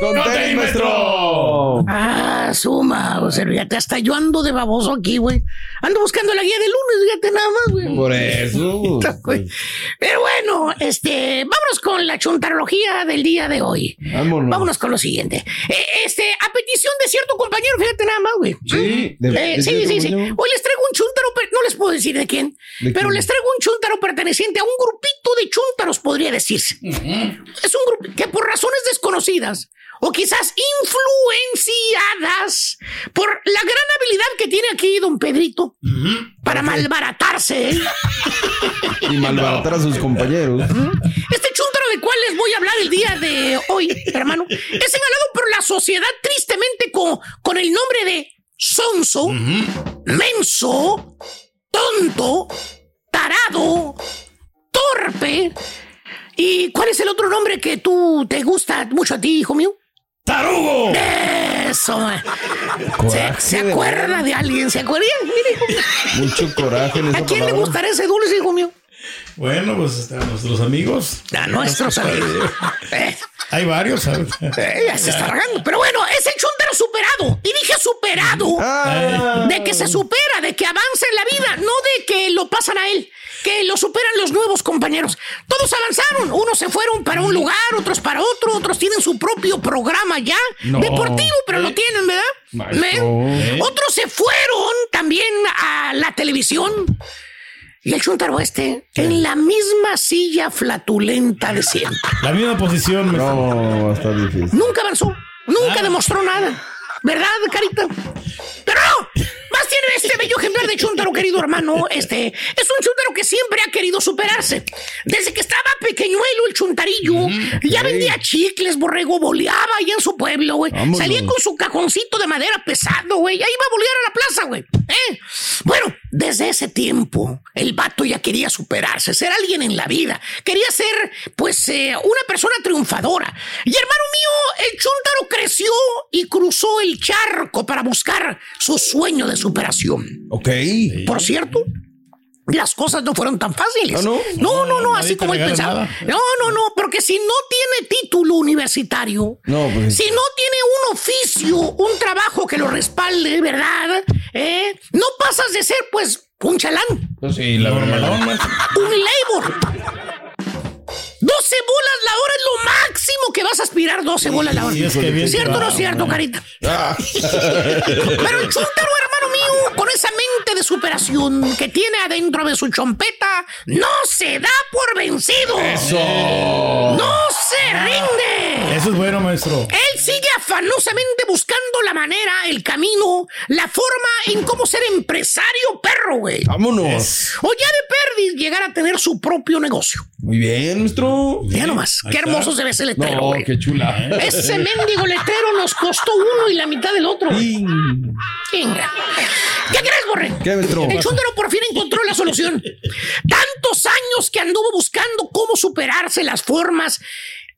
Con tenis, maestro. Ah, suma, o sea, fíjate, hasta yo ando de baboso aquí, güey. Ando buscando la guía de lunes, fíjate nada más, güey. Por eso. [LAUGHS] Pero bueno, este, vámonos con la chuntarología del día de hoy. Vámonos. Vámonos con lo siguiente. Eh, este, a petición de cierto compañero, fíjate nada más, güey. Sí, de- Eh, de sí, sí, sí. Hoy les traigo un chuntaro, no les puedo decir de quién, ¿De pero quién? les traigo un chuntaro perteneciente a un grupito de chuntaros, podría decirse. Es un grupo que por razones desconocidas o quizás influenciadas por la gran habilidad que tiene aquí don Pedrito para malbaratarse. ¿eh? [LAUGHS] Y malbaratar a sus compañeros. Este chúntaro del cual les voy a hablar el día de hoy, hermano, es señalado por la sociedad tristemente con, con el nombre de sonso, menso, tonto, tarado, torpe. ¿Y cuál es el otro nombre que tú te gusta mucho a ti, hijo mío? ¡Tarugo! Eso. ¿Se, Coraje se de acuerda de alguien? ¿Se acuerda? Mire. Mucho coraje en esa ¿A quién le gustará ese dulce, hijo mío? Bueno, pues a nuestros amigos. A nuestros amigos. [LAUGHS] Hay varios, ¿sabes? eh, ya se está regando. Pero bueno, es el superado. Y dije superado. Ah. De que se supera, de que avanza en la vida, no de que lo pasan a él. Que lo superan los nuevos compañeros. Todos avanzaron. Unos se fueron para un lugar, otros para otro, otros tienen su propio programa ya. No. Deportivo, pero lo tienen, ¿verdad? ¿Eh? ¿Eh? Otros se fueron también a la televisión. Y el chuntaro este, en la misma silla flatulenta de siempre. La misma posición. No, está difícil. Nunca avanzó, nunca demostró nada. ¿Verdad, Carita? Pero no, más tiene este bello ejemplar de chuntaro, querido hermano. Este es un chuntaro que siempre ha querido superarse. Desde que estaba pequeñuelo el chuntarillo, ya vendía chicles, borrego, boleaba allá en su pueblo, güey. Salía con su cajoncito de madera pesado, güey. Ya iba a bolear a la plaza, güey. ¿Eh? Bueno, desde ese tiempo, el vato ya quería superarse, ser alguien en la vida. Quería ser, pues, eh, una persona triunfadora. Y hermano mío, el chúntaro creció y cruzó el charco para buscar su sueño de superación. Ok. Por cierto, las cosas no fueron tan fáciles. no, no, no, así nadie te como él pensaba. nada. No, no, no, porque si no tiene título universitario, No, pues. si no tiene un oficio, un trabajo que lo respalde, ¿verdad? ¿Eh? No pasas de ser, pues, un chalán, Pues sí, la un labor. 12 bolas la hora es lo máximo que vas a aspirar 12 bolas la hora. Sí, es que bien ¿Cierto o no es cierto, carita? Ah. [LAUGHS] Pero el chúntaro, hermano mío, con esa mente de superación que tiene adentro de su chompeta, no se da por vencido. Eso. No se rinde. Eso es bueno, maestro. Él sigue afanosamente buscando la manera, el camino, la forma en cómo ser empresario perro, güey. Vámonos. O ya de perdiz llegar a tener su propio negocio. Muy bien, maestro. Ya nomás, qué hermoso se ve ese letrero, No, güey. qué chula. Ese mendigo letrero nos costó uno y la mitad del otro. Venga. ¿Qué crees, Borre? ¿Qué, maestro? El chúndaro por fin encontró la solución. Tantos años que anduvo buscando cómo superarse las formas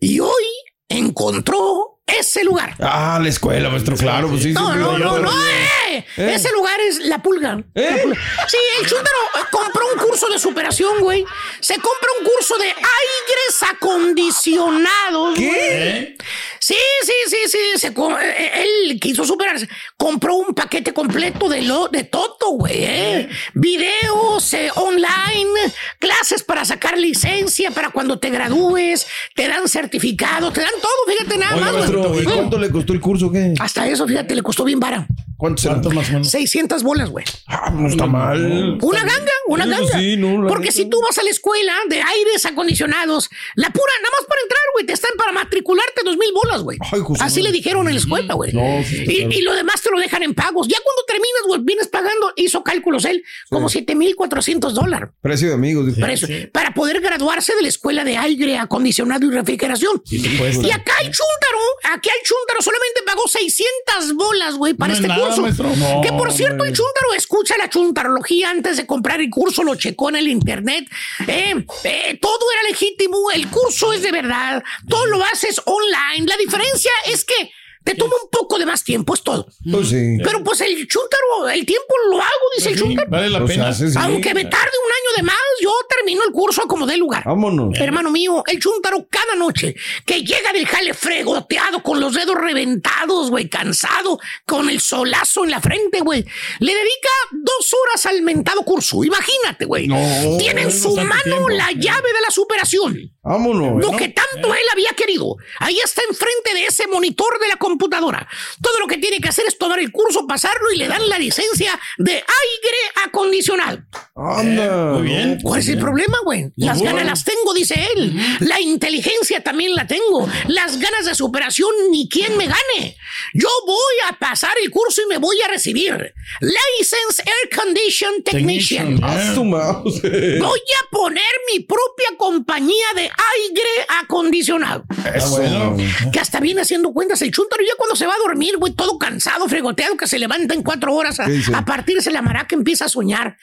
y hoy encontró ese lugar. Ah, la escuela, maestro, claro. Pues sí, No, sí, no, no, no. eh. ¿Eh? Ese lugar es la pulga. La pulga. Sí, el chúndaro eh, compró un curso de superación, güey. Se compra un curso de aires acondicionados. ¿Qué? güey. Sí, sí, sí, sí. se eh, él quiso superarse. Compró un paquete completo de, lo, de Toto, güey. eh. Videos eh, online, clases para sacar licencia para cuando te gradúes, te dan certificado, te dan todo, fíjate nada más. güey. Maestro, ¿y cuánto le costó el curso? ¿Qué? Hasta eso, fíjate, le costó bien vara. ¿Cuánto será? más o menos? 600 bolas, güey. Ah, no está mal. Una ganga, una Sí, ganga. sí, no, la Porque neta. si tú vas a la escuela de aires acondicionados, la pura, nada más para entrar, güey, te están para matricularte dos mil bolas, güey. Ay, José Así le dijeron en la escuela, güey. No, sí, y, claro. y lo demás te lo dejan en pagos. Ya cuando terminas, güey, vienes pagando, hizo cálculos él, como siete mil cuatrocientos dólares. Precio de amigos. Para, eso, para poder graduarse de la escuela de aire acondicionado y refrigeración. y acá el chúntaro, aquí el chúntaro solamente pagó 600 bolas, güey, para este nada, curso. maestro. No, que por cierto, el chúntaro escucha la chuntarología antes de comprar el curso, lo checó en el internet. Eh, eh, todo era legítimo, el curso es de verdad, todo lo haces online. La diferencia es que te toma un poco de más tiempo, es todo. Pues sí. Pero pues el chúntaro, el tiempo lo hago, dice el Sí, chúntaro. vale la Pues pena. hace, sí. Aunque me tarde un año de más, yo termino el curso como dé lugar. Vámonos. Hermano mío, el chúntaro cada noche que llega del jale fregoteado con los dedos reventados, güey, cansado, con el solazo en la frente, güey, le dedica dos horas al mentado curso. Imagínate, güey. No, Tiene en su mano tiempo. la llave de la superación. Vámonos. Lo que tanto él había querido. Ahí está enfrente de ese monitor de la computadora. Todo lo que tiene que hacer es tomar el curso, pasarlo y le dan la licencia de aire acondicionado. Anda. Muy bien. ¿Cuál es el problema, güey? Las bueno. ganas las tengo, dice él. La inteligencia también la tengo. Las ganas de superación, ni quien me gane. Yo voy a pasar el curso y me voy a recibir. License Air Condition Technician. Technician, A su mouse. Voy a poner mi propia compañía de aire acondicionado. Eso. bueno. Que hasta viene haciendo cuentas el chúntaro ya cuando se va a dormir, güey, todo cansado, fregoteado, que se levanta en cuatro horas a, a partirse la maraca, empieza a soñar.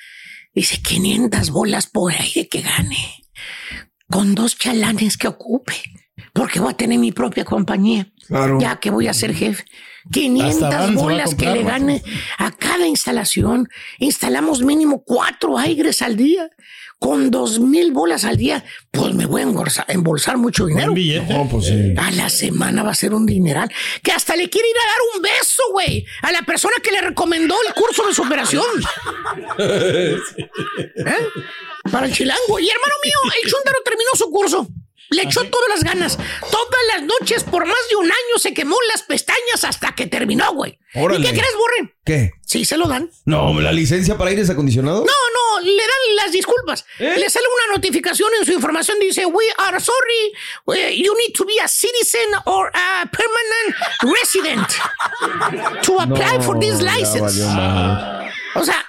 Dice 500 bolas por aire que gane. Con dos chalanes que ocupe. Porque voy a tener mi propia compañía. Claro. Ya que voy a ser jefe. Hasta 500 van, se va a bolas que le maestro. gane a cada instalación. Instalamos mínimo cuatro aires al día. Con dos mil bolas al día, pues me voy a embolsar, embolsar mucho dinero. Un billete. No, pues sí. A la semana va a ser un dineral. Que hasta le quiere ir a dar un beso, güey. A la persona que le recomendó el curso de superación. [LAUGHS] ¿Eh? Para el chilango. Y hermano mío, el chúndaro terminó su curso. Le echó todas las ganas. Todas las noches, por más de un año, se quemó las pestañas hasta que terminó, güey. Órale. ¿Y qué crees, Borre? ¿Qué? Sí, se lo dan. No, la licencia para aires acondicionados. No, no, le dan las disculpas. ¿Eh? Le sale una notificación en su información. Dice, we are sorry. eh, You need to be a citizen or a permanent resident to [LAUGHS] apply for this license. O sea,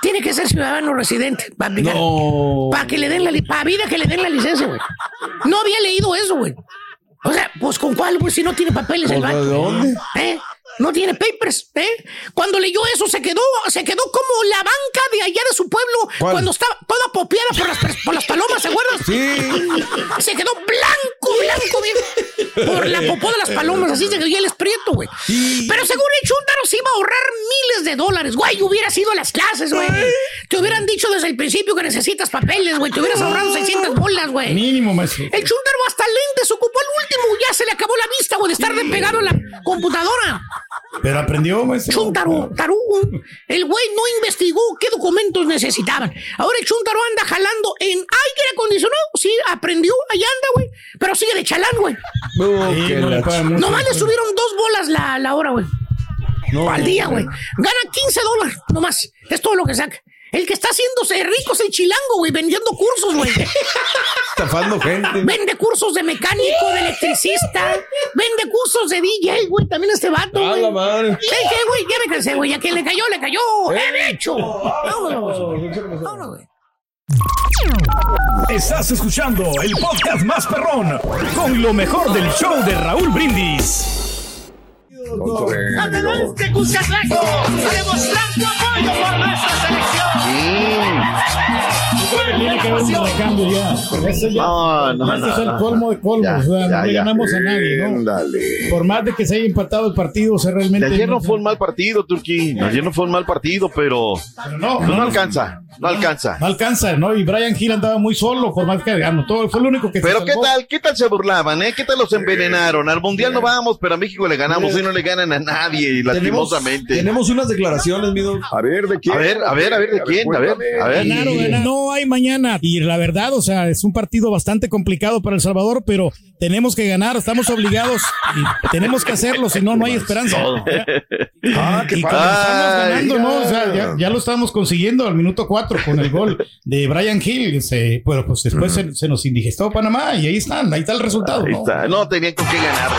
tiene que ser ciudadano residente para aplicar. No. Para que le den la para vida que le den la licencia, güey. No había leído eso, güey. O sea, pues con cuál, güey, si no tiene papeles el Pues, vato. ¿de dónde? ¿Eh? No tiene papers, ¿eh? Cuando leyó eso se quedó, se quedó como la banca de allá de su pueblo ¿Cuál? cuando estaba toda popeada por las, por las palomas, ¿se acuerdan? Sí. Se quedó blanco, blanco, bien. Por la popó de las palomas, así se quedó y él es prieto, güey. Pero según el Chuntaro se iba a ahorrar miles de dólares, güey. Hubiera sido a las clases, güey. Te hubieran dicho desde el principio que necesitas papeles, güey. Te hubieras ahorrado 600 bolas, güey. Mínimo, maestro. El Chuntaro hasta lentes ocupó el último. Ya se le acabó la vista, güey, de estar de pegado a la computadora. Pero aprendió, maestro. Chuntaro, tarugo. El güey no investigó qué documentos necesitaban. Ahora el Chuntaro anda jalando en aire acondicionado. Sí, aprendió, allá anda, güey. Pero sigue de chalán, güey. No, Sí, que no le la pagan ch- mucho. Nomás le subieron dos bolas la, la hora, güey. No, Al día, güey. Gana 15 dólares, nomás. Es todo lo que saca. El que está haciéndose rico es el chilango, güey, vendiendo cursos, güey. [LAUGHS] Estafando gente. Vende cursos de mecánico, de electricista. Vende cursos de DJ, güey. También este vato, A güey. la madre. ¿Qué, qué, güey? Ya me cansé, güey. A quien le cayó, le cayó. ¡He hecho! Vámonos. Vámonos, güey. Estás escuchando el podcast más perrón con lo mejor del show de Raúl Brindis. ¡Adelante, Cuscatlaco! ¡Demostrando apoyo ya. Ese ya, No, no, ese no, es el no. colmo de colmos. Ya, o sea, ya, no le ya. ganamos a nadie, ¿no? Ándale. Por más de que se haya empatado el partido, o sea, realmente. De ayer no fue un mal partido, Turquí. Ayer no fue un mal partido, pero Pero no, no, alcanza. No alcanza. No alcanza, ¿no? Y Brian Hill andaba muy solo, por más que anotó. Fue el único que se Pero qué tal, qué tal se burlaban, ¿eh? ¿Qué tal los envenenaron? Al mundial no vamos, pero a México le ganamos y no le ganan a nadie, lastimosamente. Tenemos unas declaraciones, mi doc. A ver, ¿de quién? A ver, a ver, a ver, ¿de quién? A ver, a ver. No hay mañana. Y la verdad, o sea, es un partido bastante complicado para El Salvador, pero tenemos que ganar, estamos obligados y tenemos que hacerlo, si no, no hay esperanza. Ah, qué y como padre. estamos ganando, Ay, ¿no? O sea, ya, ya lo estamos consiguiendo al minuto cuatro con el gol de Brian Hill. Se, bueno, pues después se, se nos indigestó Panamá y ahí están, ahí está el resultado. Ahí ¿no? está. No tenían con qué ganarle.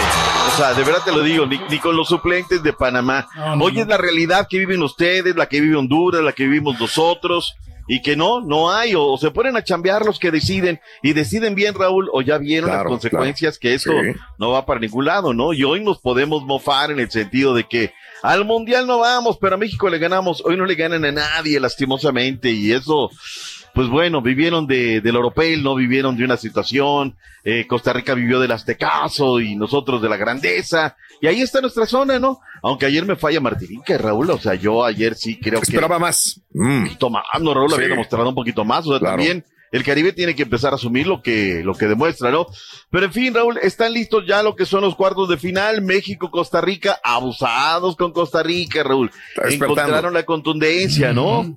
O sea, de verdad te lo digo, ni, ni con los suplentes de Panamá. No, no, Hoy es la realidad que viven ustedes, la que vive Honduras, la que vivimos nosotros. Y que no, no hay, o, se ponen a chambear los que deciden, y deciden bien, Raúl, o ya vieron Claro, las consecuencias que esto Sí. no va para ningún lado, ¿no? Y hoy nos podemos mofar en el sentido de que al Mundial no vamos, pero a México le ganamos, hoy no le ganan a nadie, lastimosamente, y eso, pues bueno, vivieron de, del oropel, no vivieron de una situación, eh, Costa Rica vivió del aztecaso y nosotros de la grandeza, y ahí está nuestra zona, ¿no? Aunque ayer me falla Martinica, Raúl, o sea, yo ayer sí creo que... Esperaba más. Mm. Más, no, Raúl Sí. había demostrado un poquito más, o sea, Claro. también el Caribe tiene que empezar a asumir lo que, lo que demuestra, ¿no? Pero en fin, Raúl, están listos ya lo que son los cuartos de final, México, Costa Rica, abusados con Costa Rica, Raúl. Encontraron la contundencia, ¿no?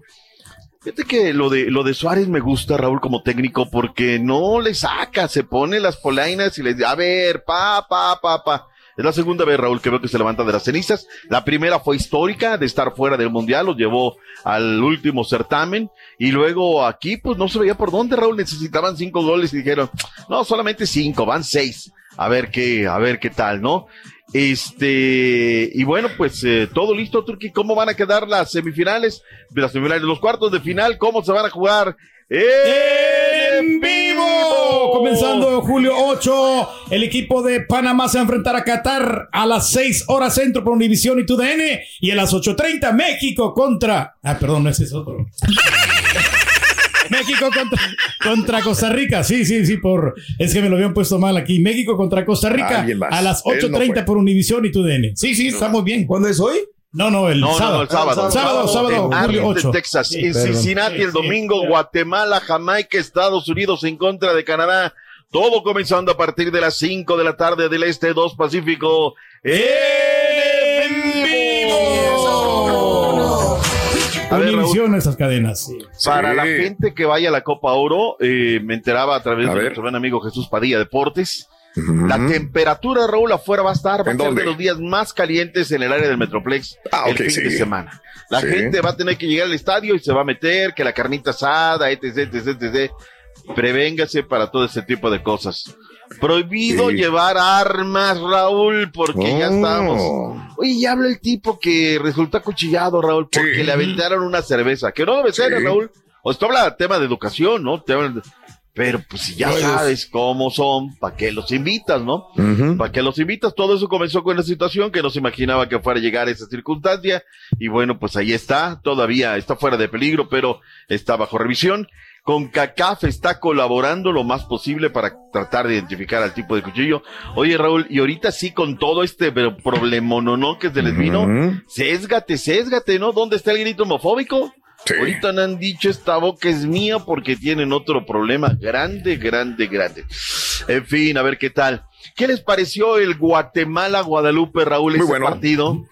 Fíjate que lo de, lo de Suárez me gusta, Raúl, como técnico, porque no le saca, se pone las polainas y le dice, a ver, pa, pa, pa, pa. Es la segunda vez, Raúl, que veo que se levanta de las cenizas. La primera fue histórica de estar fuera del Mundial, los llevó al último certamen. Y luego aquí, pues no se veía por dónde, Raúl. Necesitaban cinco goles y dijeron, no, solamente cinco, van seis. A ver qué, a ver qué tal, ¿no? Este, y bueno, pues eh, todo listo, Turquí. ¿Cómo van a quedar las semifinales? Las semifinales, los cuartos de final, ¿cómo se van a jugar? En vivo, comenzando julio 8, el equipo de Panamá se va a enfrentar a Qatar a las 6 horas centro por Univisión y TUDN y a las 8.30 México contra... Ah, perdón, no ese es otro. [LAUGHS] México contra, contra Costa Rica, sí, sí, sí, por es que me lo habían puesto mal aquí. México contra Costa Rica a las Él no 8.30 fue. por Univisión y TUDN. Sí, sí, estamos bien. ¿Cuándo es hoy? No, no, el No, sábado. no, el sábado. Sábado, sábado, En julio Arlington, 8. Texas. Sí, en perdón. Cincinnati Sí, el domingo. Guatemala, Jamaica, Estados Unidos en contra de Canadá. Todo comenzando a partir de las 5 de la tarde del Este 2 Pacífico. En vivo. A ver, Raúl, televisión esas cadenas. Para la gente que vaya a la Copa Oro, eh, me enteraba a través de nuestro buen amigo Jesús Padilla Deportes. La temperatura, Raúl, afuera va a estar, va a ¿En ser de los días más calientes en el área del Metroplex Ah, el fin sí. de semana. La Sí. gente va a tener que llegar al estadio y se va a meter, que la carnita asada, etc, etc, etc. Prevéngase para todo ese tipo de cosas. Prohibido Sí. llevar armas, Raúl, porque ya Oh. estamos. Oye, ya habla el tipo que resultó acuchillado, Raúl, porque le aventaron una cerveza, que no debe ser. Raúl. O esto habla de tema de educación, ¿no? Tema de- Pero pues si ya ellos- sabes cómo son, ¿para qué los invitas, no? ¿Para qué los invitas? Todo eso comenzó con una situación que no se imaginaba que fuera a llegar a esa circunstancia. Y bueno, pues ahí está, todavía está fuera de peligro, pero está bajo revisión. Con CACAF está colaborando lo más posible para tratar de identificar al tipo de cuchillo. Oye, Raúl, y ahorita sí con todo este pero, problema, ¿no? no que se les vino, sésgate, sésgate, ¿no? ¿Dónde está el grito homofóbico? Ahorita no han dicho esta boca es mía porque tienen otro problema grande, grande, grande. En fin, a ver qué tal. ¿Qué les pareció el Guatemala-Guadalupe, Raúl, ese bueno. partido?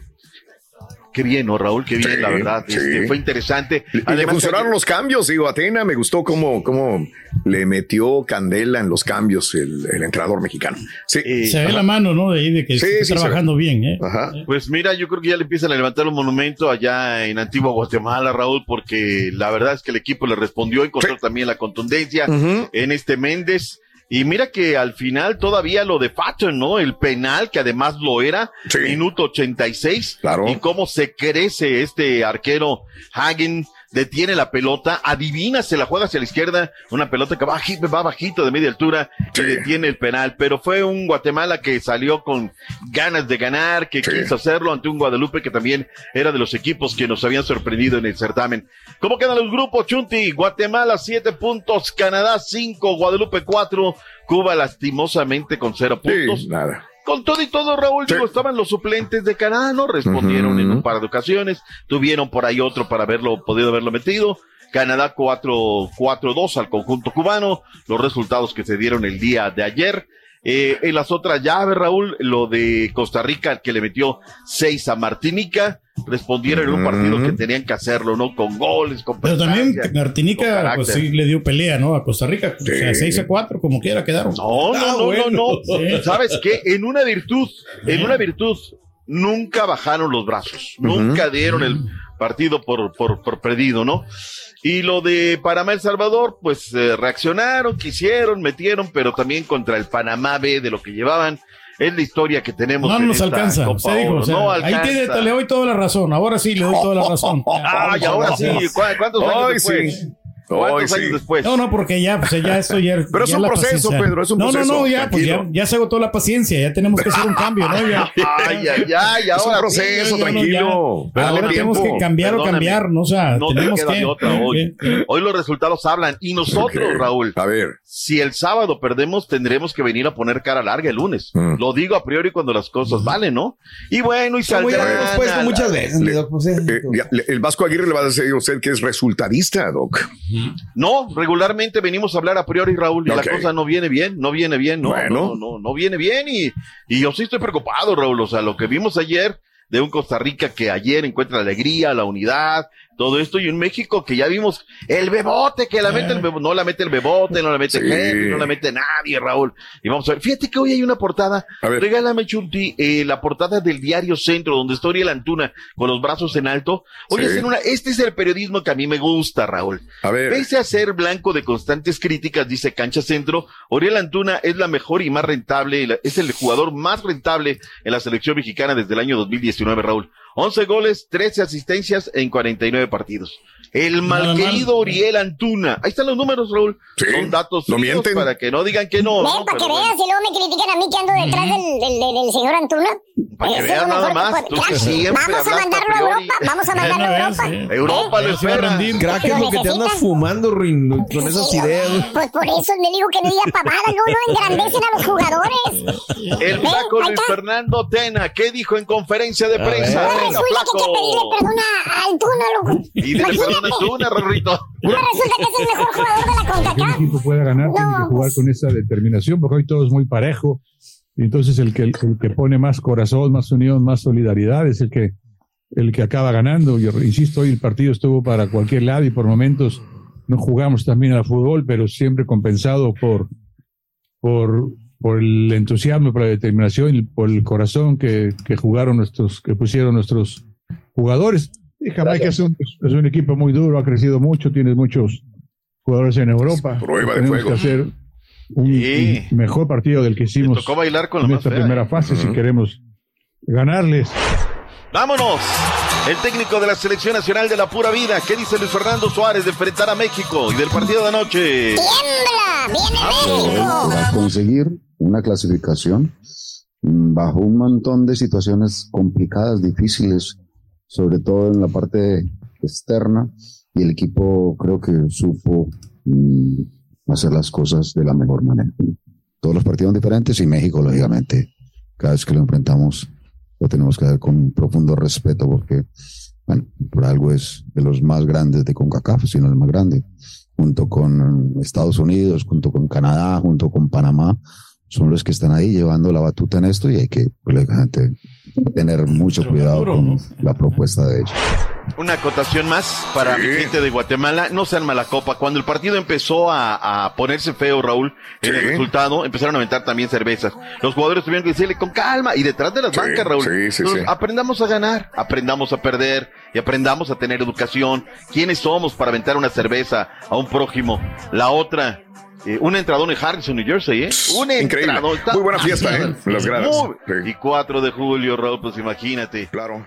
Qué bien, ¿no, Raúl? Qué bien, Sí, la verdad. sí. Este, fue interesante. Y le Además, funcionaron los cambios, digo, Atena, me gustó cómo, cómo le metió candela en los cambios el, el entrenador mexicano. Sí. Se ve la mano, ¿no? De ahí de que Sí, está trabajando bien, ¿eh? Pues mira, yo creo que ya le empiezan a levantar un monumento allá en Antigua Guatemala, Raúl, porque la verdad es que el equipo le respondió, encontró también la contundencia en este Méndez. Y mira que al final todavía lo de Patton, ¿no? El penal, que además lo era, minuto 86. Claro. Y cómo se crece este arquero Hagen, detiene la pelota, adivina, se la juega hacia la izquierda, una pelota que va, baji- va bajito de media altura y detiene el penal. Pero fue un Guatemala que salió con ganas de ganar, que quiso hacerlo ante un Guadalupe que también era de los equipos que nos habían sorprendido en el certamen. ¿Cómo quedan los grupos, Chunti? Guatemala siete puntos, Canadá cinco, Guadalupe cuatro, Cuba lastimosamente con cero puntos. nada. Con todo y todo, Raúl, digo, estaban los suplentes de Canadá, ¿no? Respondieron en un par de ocasiones, tuvieron por ahí otro para haberlo, podido haberlo metido. Canadá 4 4-2 al conjunto cubano, los resultados que se dieron el día de ayer. Eh, en las otras llaves, Raúl, lo de Costa Rica, que le metió 6 a Martinica, respondieron en un partido que tenían que hacerlo, ¿no? Con goles, con Pero también Martinica, pues sí le dio pelea, ¿no? A Costa Rica. O sea, 6 a 4, como quiera quedaron. No, no, Ah, no, bueno. no, no. Sí. ¿Sabes qué? En una virtud, en una virtud, nunca bajaron los brazos, nunca dieron el partido por, por, por perdido, ¿no? Y lo de Panamá El Salvador, pues eh, reaccionaron, quisieron, metieron, pero también contra el Panamá B de lo que llevaban. Es la historia que tenemos. No en nos esta alcanza. Copa Usted dijo, Oro. o sea, no ahí alcanza. te le doy toda la razón. Ahora sí le doy toda la razón. [LAUGHS] Ay, ahora sí. ¿cu- ¿Cuántos años Ay, después? sí. ¿Cuántos Ay, años sí. después? No, no, porque ya, pues ya esto ya. [LAUGHS] Pero es un proceso, paciencia. Pedro, es un no, proceso, No, no, ya, pues ya, ya se agotó la paciencia, ya tenemos que hacer un cambio, ¿no? Ya. [LAUGHS] Ay, ay, ay, Es un ahora proceso, tranquilo. Ahora tenemos tiempo. que cambiar o cambiar, ¿no? O sea, No te tenemos queda que. de otra hoy. Hoy los resultados hablan. Y nosotros, Raúl. A ver. Si el sábado perdemos, tendremos que venir a poner cara larga el lunes. Mm. Lo digo a priori cuando las cosas valen, ¿no? Y bueno, y Como ya puesto muchas veces, pues, eh. Eh, el Vasco Aguirre le va a decir a usted que es resultadista, Doc. No, regularmente venimos a hablar a priori, Raúl, y la cosa no viene bien, no viene bien, no, Bueno. no, no, no viene bien y, y yo sí estoy preocupado, Raúl, o sea, lo que vimos ayer de un Costa Rica que ayer encuentra la alegría, la unidad, todo esto, y un México que ya vimos el bebote, que la mete el bebote, no la mete el bebote, no la mete Sí. Henry, no la mete nadie, Raúl. Y vamos a ver, fíjate que hoy hay una portada, regálame Chunti, eh, la portada del diario Centro, donde está Oriel Antuna con los brazos en alto. Hoy Sí. una, este es el periodismo que a mí me gusta, Raúl. A ver. Pese a ser blanco de constantes críticas, dice Cancha Centro, Oriel Antuna es la mejor y más rentable, es el jugador más rentable en la selección mexicana desde el año 2019, Raúl. 11 goles, 13 asistencias en 49 partidos. El malquerido Oriel Antuna. Ahí están los números, Raúl. Son datos no mienten. para que no digan que no. Ven, ¿no? para que Pero bueno. veas y luego me critican a mí que ando detrás del, del, del- del señor Antuna. Para que veas lo nada más, puede- tú que Claro, siempre Vamos a mandarlo a. Europa, vamos a mandarlo a Europa. Europa lo espera. rendir. Crack es Lo lo que te andas fumando, Ruin, con esas ideas. Pues por eso le digo que no diga pavada, no, no engrandecen a los jugadores. El flaco Luis. Fernando Tena, ¿qué dijo en conferencia de prensa? Venga, resulta que hay que flaco. pedirle perdón a Antuna, loco. Y Imagínate. perdón a Antuna, Rorrito. Ahora [LAUGHS] resulta que es el mejor jugador de la CONCACAF. equipo pueda ganar tiene que jugar con esa determinación, porque hoy todo es muy parejo. Y entonces el que, el que pone más corazón, más unión, más solidaridad es el que, el que acaba ganando. Yo insisto, hoy el partido estuvo para cualquier lado y por momentos no jugamos también al fútbol, pero siempre compensado por, por, por el entusiasmo, por la determinación y por el corazón que, que jugaron nuestros, que pusieron nuestros jugadores. Y Jamaica es un, es un equipo muy duro, ha crecido mucho, tiene muchos jugadores en Europa. Prueba de Tenemos fuego. que hacer un, Sí. un mejor partido del que hicimos tocó bailar con la en más esta fea, primera ¿eh? fase si Ujú. queremos ganarles. ¡Vámonos! El técnico de la Selección Nacional de la Pura Vida. ¿Qué dice Luis Fernando Suárez de enfrentar a México y del partido de anoche? para conseguir una clasificación mm, bajo un montón de situaciones complicadas, difíciles, sobre todo en la parte externa, y el equipo creo que supo mm, hacer las cosas de la mejor manera. Todos los partidos diferentes y México, lógicamente, cada vez que lo enfrentamos, lo tenemos que hacer con un profundo respeto porque, bueno, por algo es de los más grandes de CONCACAF, sino el más grande junto con Estados Unidos, junto con Canadá, junto con Panamá, son los que están ahí llevando la batuta en esto y hay que, pues, lógicamente, tener mucho cuidado con la propuesta de ellos. Una acotación más para mi gente de Guatemala. No sean mala copa. Cuando el partido empezó a, a ponerse feo, Raúl, en el resultado, empezaron a aventar también cervezas. Los jugadores tuvieron que decirle con calma y detrás de las Sí, bancas, Raúl. sí, sí, Entonces, sí. Aprendamos a ganar, aprendamos a perder y aprendamos a tener educación. ¿ Quiénes somos para aventar una cerveza a un prójimo? La otra. Eh, un entradón en Harrison, New Jersey, ¿eh? Un Increíble. Muy buena fiesta, ¿eh? Las gradas. Muy- Y 4 de julio, Raúl, pues imagínate. Claro.